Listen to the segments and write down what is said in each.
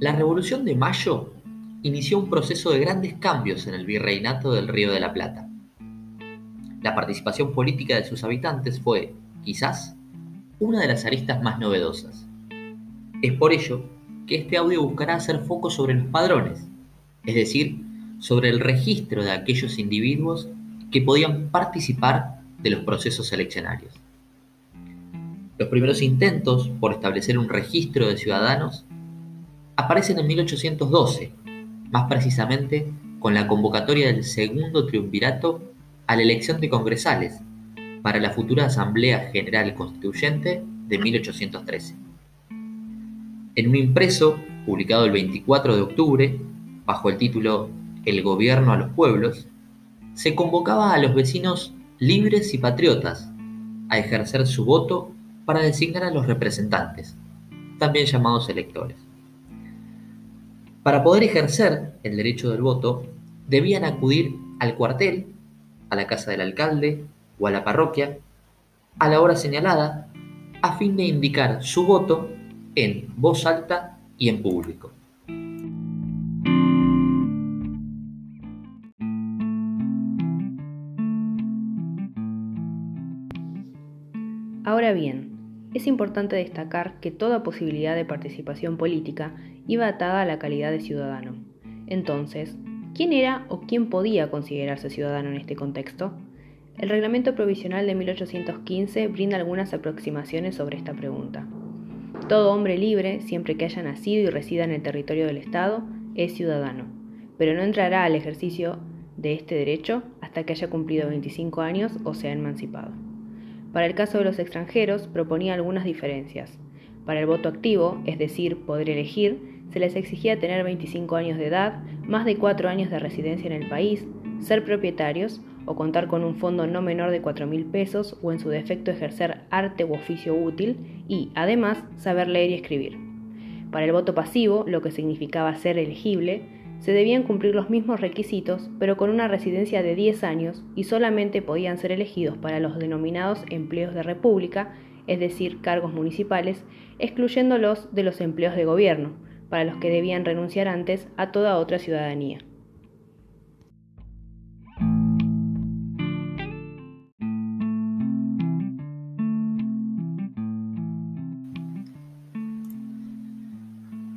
La Revolución de Mayo inició un proceso de grandes cambios en el virreinato del Río de la Plata. La participación política de sus habitantes fue, quizás, una de las aristas más novedosas. Es por ello que este audio buscará hacer foco sobre los padrones, es decir, sobre el registro de aquellos individuos que podían participar de los procesos eleccionarios. Los primeros intentos por establecer un registro de ciudadanos aparecen en 1812, más precisamente con la convocatoria del segundo triunvirato a la elección de congresales para la futura Asamblea General Constituyente de 1813. En un impreso publicado el 24 de octubre, bajo el título El gobierno a los pueblos, se convocaba a los vecinos libres y patriotas a ejercer su voto para designar a los representantes, también llamados electores. Para poder ejercer el derecho del voto, debían acudir al cuartel, a la casa del alcalde o a la parroquia a la hora señalada a fin de indicar su voto en voz alta y en público. Ahora bien, es importante destacar que toda posibilidad de participación política iba atada a la calidad de ciudadano. Entonces, ¿quién era o quién podía considerarse ciudadano en este contexto? El Reglamento Provisional de 1815 brinda algunas aproximaciones sobre esta pregunta. Todo hombre libre, siempre que haya nacido y resida en el territorio del Estado, es ciudadano, pero no entrará al ejercicio de este derecho hasta que haya cumplido 25 años o sea emancipado. Para el caso de los extranjeros, proponía algunas diferencias. Para el voto activo, es decir, poder elegir, se les exigía tener 25 años de edad, más de 4 años de residencia en el país, ser propietarios o contar con un fondo no menor de 4 mil pesos o en su defecto ejercer arte u oficio útil y, además, saber leer y escribir. Para el voto pasivo, lo que significaba ser elegible, se debían cumplir los mismos requisitos, pero con una residencia de 10 años y solamente podían ser elegidos para los denominados empleos de república, es decir, cargos municipales, excluyéndolos de los empleos de gobierno, para los que debían renunciar antes a toda otra ciudadanía.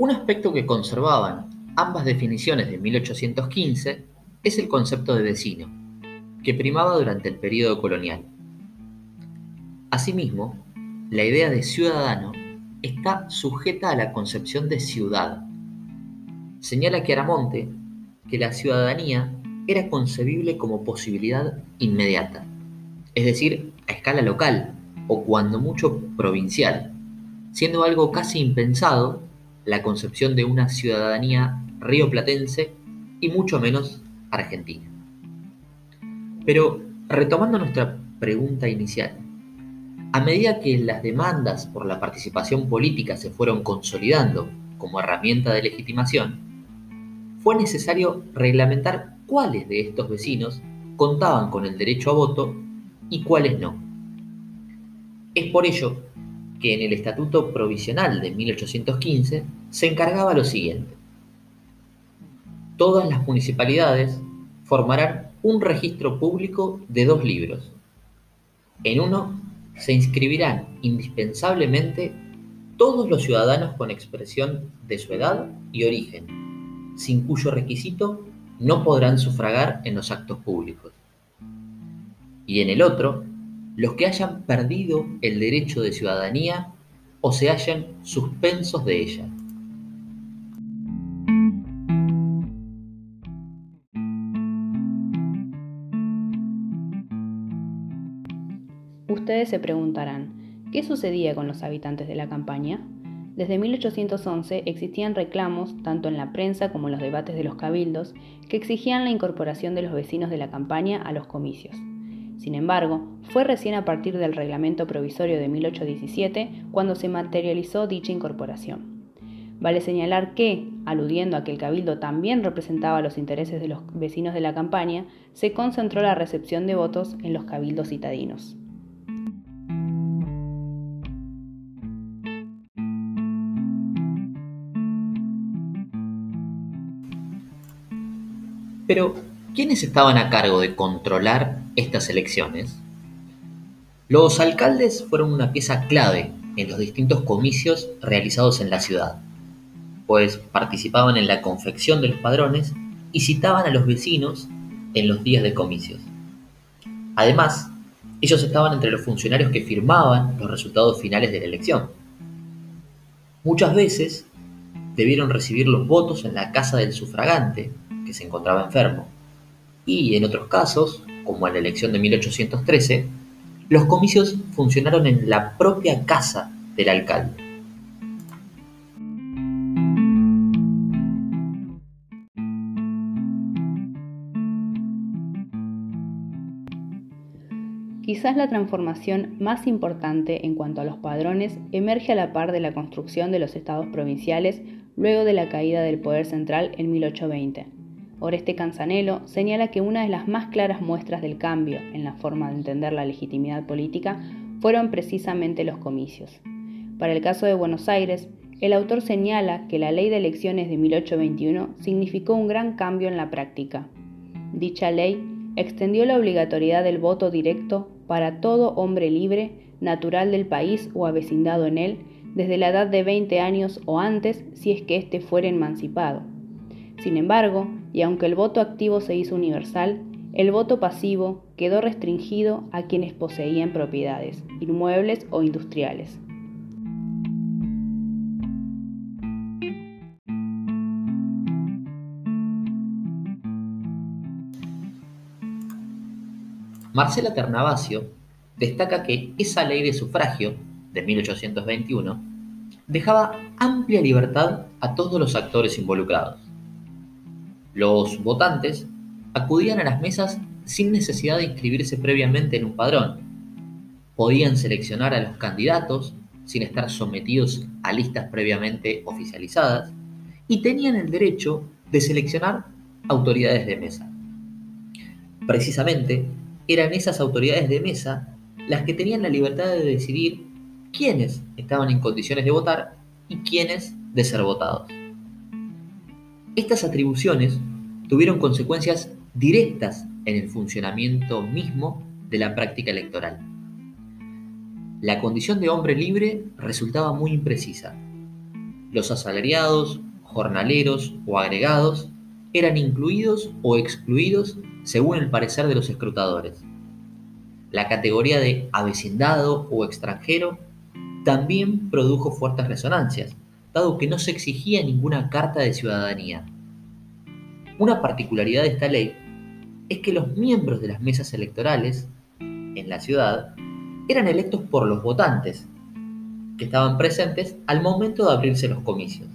Un aspecto que conservaban ambas definiciones de 1815 es el concepto de vecino, que primaba durante el período colonial. Asimismo, la idea de ciudadano está sujeta a la concepción de ciudad. Señala Chiaramonte que la ciudadanía era concebible como posibilidad inmediata, es decir, a escala local o cuando mucho provincial, siendo algo casi impensado la concepción de una ciudadanía rioplatense y mucho menos argentina. Pero retomando nuestra pregunta inicial, a medida que las demandas por la participación política se fueron consolidando como herramienta de legitimación, fue necesario reglamentar cuáles de estos vecinos contaban con el derecho a voto y cuáles no. Es por ello que en el Estatuto Provisional de 1815 se encargaba lo siguiente todas las municipalidades formarán un registro público de dos libros. En uno se inscribirán indispensablemente todos los ciudadanos con expresión de su edad y origen, sin cuyo requisito no podrán sufragar en los actos públicos. Y en el otro, los que hayan perdido el derecho de ciudadanía o se hayan suspensos de ella. Ustedes se preguntarán, ¿qué sucedía con los habitantes de la campaña? Desde 1811 existían reclamos, tanto en la prensa como en los debates de los cabildos, que exigían la incorporación de los vecinos de la campaña a los comicios. Sin embargo, fue recién a partir del Reglamento Provisorio de 1817 cuando se materializó dicha incorporación. Vale señalar que, aludiendo a que el cabildo también representaba los intereses de los vecinos de la campaña, se concentró la recepción de votos en los cabildos citadinos. Pero, ¿quiénes estaban a cargo de controlar estas elecciones? Los alcaldes fueron una pieza clave en los distintos comicios realizados en la ciudad, pues participaban en la confección de los padrones y citaban a los vecinos en los días de comicios. Además, ellos estaban entre los funcionarios que firmaban los resultados finales de la elección. Muchas veces debieron recibir los votos en la casa del sufragante, que se encontraba enfermo, y en otros casos, como en la elección de 1813, los comicios funcionaron en la propia casa del alcalde. Quizás la transformación más importante en cuanto a los padrones emerge a la par de la construcción de los estados provinciales luego de la caída del poder central en 1820. Oreste Canzanelo señala que una de las más claras muestras del cambio en la forma de entender la legitimidad política fueron precisamente los comicios. Para el caso de Buenos Aires, el autor señala que la ley de elecciones de 1821 significó un gran cambio en la práctica. Dicha ley extendió la obligatoriedad del voto directo para todo hombre libre, natural del país o avecindado en él, desde la edad de 20 años o antes si es que éste fuera emancipado. Sin embargo, y aunque el voto activo se hizo universal, el voto pasivo quedó restringido a quienes poseían propiedades, inmuebles o industriales. Marcela Ternavasio destaca que esa ley de sufragio de 1821 dejaba amplia libertad a todos los actores involucrados. Los votantes acudían a las mesas sin necesidad de inscribirse previamente en un padrón. Podían seleccionar a los candidatos sin estar sometidos a listas previamente oficializadas y tenían el derecho de seleccionar autoridades de mesa. Precisamente, eran esas autoridades de mesa las que tenían la libertad de decidir quiénes estaban en condiciones de votar y quiénes de ser votados. Estas atribuciones tuvieron consecuencias directas en el funcionamiento mismo de la práctica electoral. La condición de hombre libre resultaba muy imprecisa. Los asalariados, jornaleros o agregados eran incluidos o excluidos según el parecer de los escrutadores. La categoría de avecindado o extranjero también produjo fuertes resonancias, que no se exigía ninguna carta de ciudadanía. Una particularidad de esta ley es que los miembros de las mesas electorales en la ciudad eran electos por los votantes, que estaban presentes al momento de abrirse los comicios.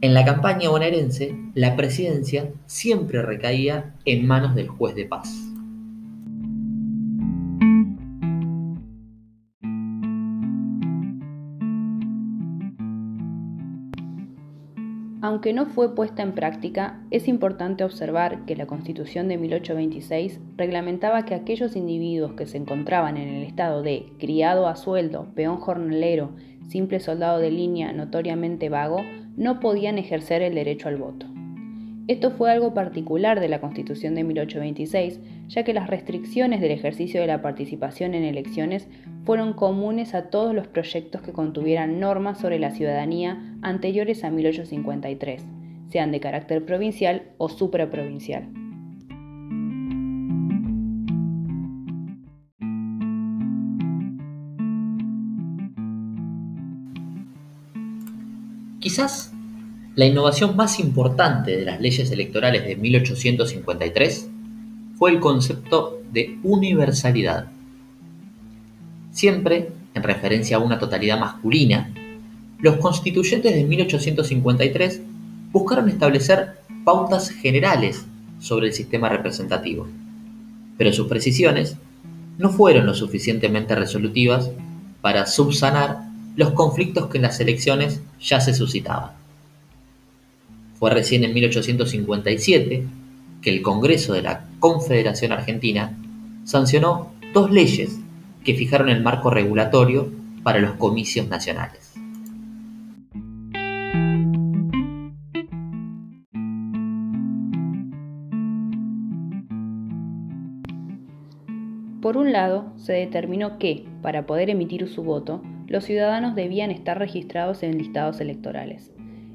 En la campaña bonaerense, la presidencia siempre recaía en manos del juez de paz. Aunque no fue puesta en práctica, es importante observar que la Constitución de 1826 reglamentaba que aquellos individuos que se encontraban en el estado de criado a sueldo, peón jornalero, simple soldado de línea notoriamente vago, no podían ejercer el derecho al voto. Esto fue algo particular de la Constitución de 1826, ya que las restricciones del ejercicio de la participación en elecciones fueron comunes a todos los proyectos que contuvieran normas sobre la ciudadanía anteriores a 1853, sean de carácter provincial o supraprovincial. Quizás la innovación más importante de las leyes electorales de 1853 fue el concepto de universalidad. Siempre en referencia a una totalidad masculina, los constituyentes de 1853 buscaron establecer pautas generales sobre el sistema representativo, pero sus precisiones no fueron lo suficientemente resolutivas para subsanar los conflictos que en las elecciones ya se suscitaban. Fue recién en 1857 que el Congreso de la Confederación Argentina sancionó dos leyes que fijaron el marco regulatorio para los comicios nacionales. Por un lado, se determinó que, para poder emitir su voto, los ciudadanos debían estar registrados en listados electorales.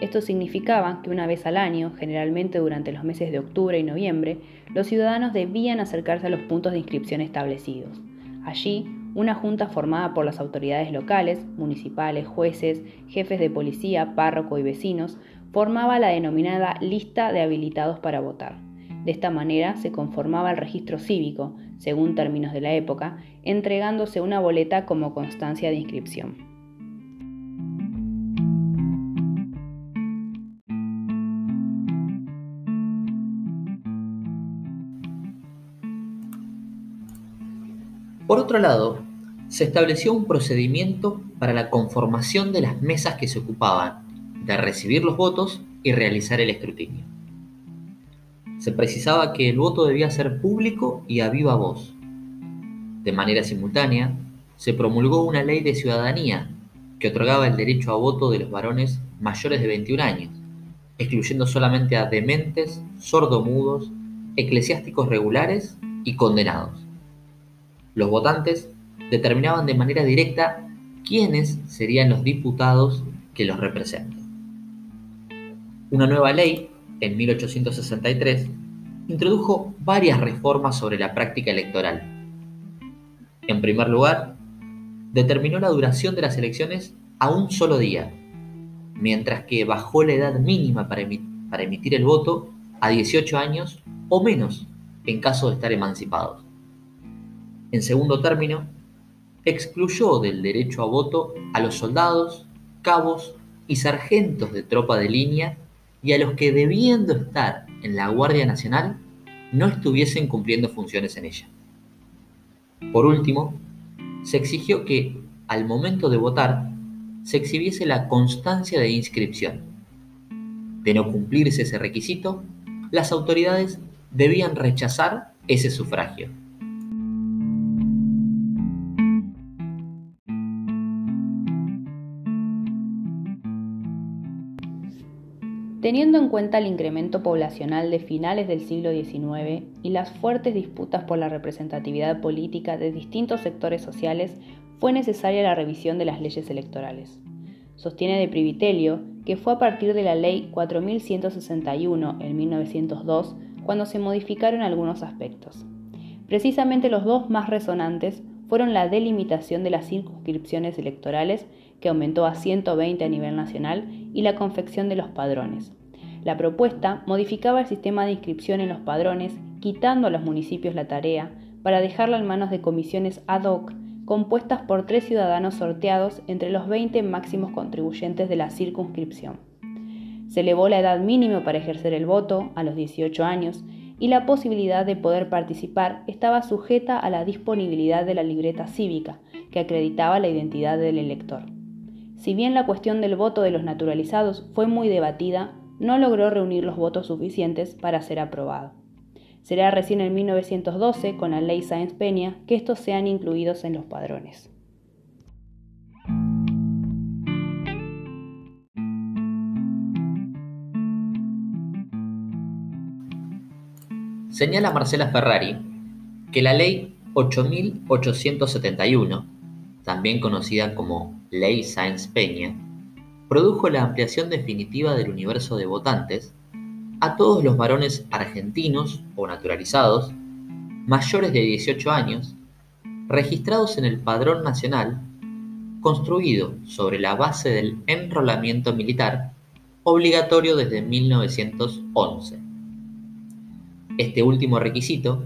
Esto significaba que una vez al año, generalmente durante los meses de octubre y noviembre, los ciudadanos debían acercarse a los puntos de inscripción establecidos. Allí, una junta formada por las autoridades locales, municipales, jueces, jefes de policía, párroco y vecinos, formaba la denominada lista de habilitados para votar. De esta manera se conformaba el registro cívico, según términos de la época, entregándose una boleta como constancia de inscripción. Por otro lado, se estableció un procedimiento para la conformación de las mesas que se ocupaban de recibir los votos y realizar el escrutinio. Se precisaba que el voto debía ser público y a viva voz. De manera simultánea, se promulgó una ley de ciudadanía que otorgaba el derecho a voto de los varones mayores de 21 años, excluyendo solamente a dementes, sordomudos, eclesiásticos regulares y condenados. Los votantes determinaban de manera directa quiénes serían los diputados que los representan. Una nueva ley, en 1863, introdujo varias reformas sobre la práctica electoral. En primer lugar, determinó la duración de las elecciones a un solo día, mientras que bajó la edad mínima para, emitir el voto a 18 años o menos en caso de estar emancipados. En segundo término, excluyó del derecho a voto a los soldados, cabos y sargentos de tropa de línea y a los que debiendo estar en la Guardia Nacional no estuviesen cumpliendo funciones en ella. Por último, se exigió que, al momento de votar, se exhibiese la constancia de inscripción. De no cumplirse ese requisito, las autoridades debían rechazar ese sufragio. Teniendo en cuenta el incremento poblacional de finales del siglo XIX y las fuertes disputas por la representatividad política de distintos sectores sociales, fue necesaria la revisión de las leyes electorales. Sostiene de Privitelio que fue a partir de la Ley 4161 en 1902 cuando se modificaron algunos aspectos. Precisamente los dos más resonantes fueron la delimitación de las circunscripciones electorales, que aumentó a 120 a nivel nacional, y la confección de los padrones. La propuesta modificaba el sistema de inscripción en los padrones, quitando a los municipios la tarea, para dejarla en manos de comisiones ad hoc compuestas por tres ciudadanos sorteados entre los 20 máximos contribuyentes de la circunscripción. Se elevó la edad mínima para ejercer el voto a los 18 años y la posibilidad de poder participar estaba sujeta a la disponibilidad de la libreta cívica, que acreditaba la identidad del elector. Si bien la cuestión del voto de los naturalizados fue muy debatida, no logró reunir los votos suficientes para ser aprobado. Será recién en 1912, con la ley Sáenz Peña, que estos sean incluidos en los padrones. Señala Marcela Ferrari que la ley 8871, también conocida como Ley Sáenz Peña, produjo la ampliación definitiva del universo de votantes a todos los varones argentinos o naturalizados mayores de 18 años registrados en el Padrón Nacional construido sobre la base del enrolamiento militar obligatorio desde 1911. Este último requisito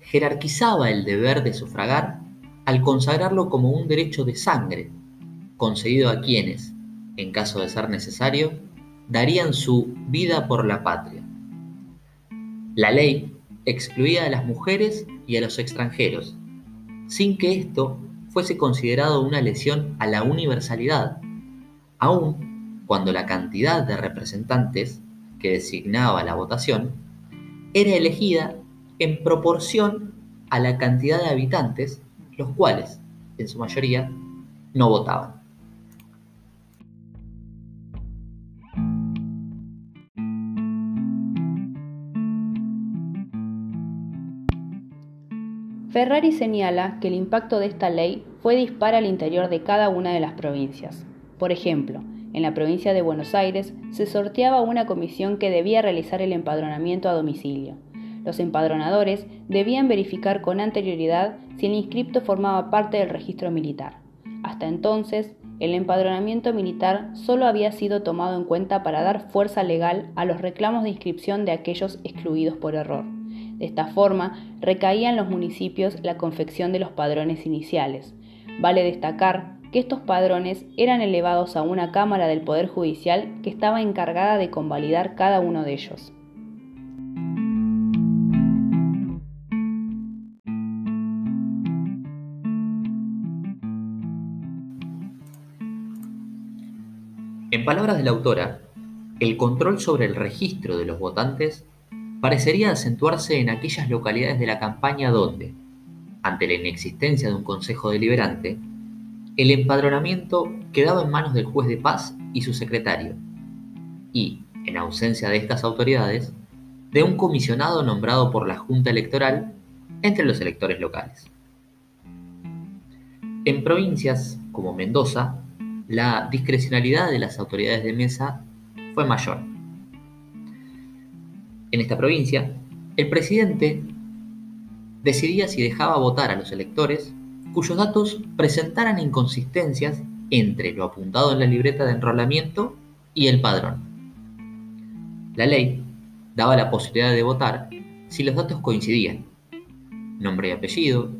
jerarquizaba el deber de sufragar al consagrarlo como un derecho de sangre, concedido a quienes, en caso de ser necesario, darían su vida por la patria. La ley excluía a las mujeres y a los extranjeros, sin que esto fuese considerado una lesión a la universalidad, aun cuando la cantidad de representantes que designaba la votación era elegida en proporción a la cantidad de habitantes, los cuales, en su mayoría, no votaban. Ferrari señala que el impacto de esta ley fue dispar al interior de cada una de las provincias. Por ejemplo, en la provincia de Buenos Aires se sorteaba una comisión que debía realizar el empadronamiento a domicilio. Los empadronadores debían verificar con anterioridad si el inscripto formaba parte del registro militar. Hasta entonces, el empadronamiento militar solo había sido tomado en cuenta para dar fuerza legal a los reclamos de inscripción de aquellos excluidos por error. De esta forma, recaía en los municipios la confección de los padrones iniciales. Vale destacar que estos padrones eran elevados a una Cámara del Poder Judicial que estaba encargada de convalidar cada uno de ellos. En palabras de la autora, el control sobre el registro de los votantes parecería acentuarse en aquellas localidades de la campaña donde, ante la inexistencia de un consejo deliberante, el empadronamiento quedaba en manos del juez de paz y su secretario, y, en ausencia de estas autoridades, de un comisionado nombrado por la Junta Electoral entre los electores locales. En provincias como Mendoza, la discrecionalidad de las autoridades de mesa fue mayor. En esta provincia, el presidente decidía si dejaba votar a los electores cuyos datos presentaran inconsistencias entre lo apuntado en la libreta de enrolamiento y el padrón. La ley daba la posibilidad de votar si los datos coincidían, nombre y apellido,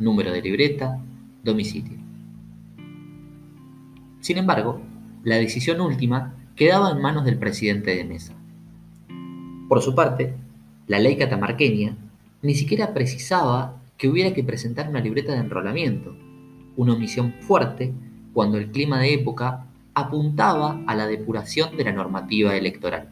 número de libreta, domicilio. Sin embargo, la decisión última quedaba en manos del presidente de mesa. Por su parte, la ley catamarqueña ni siquiera precisaba que hubiera que presentar una libreta de enrolamiento, una omisión fuerte cuando el clima de época apuntaba a la depuración de la normativa electoral.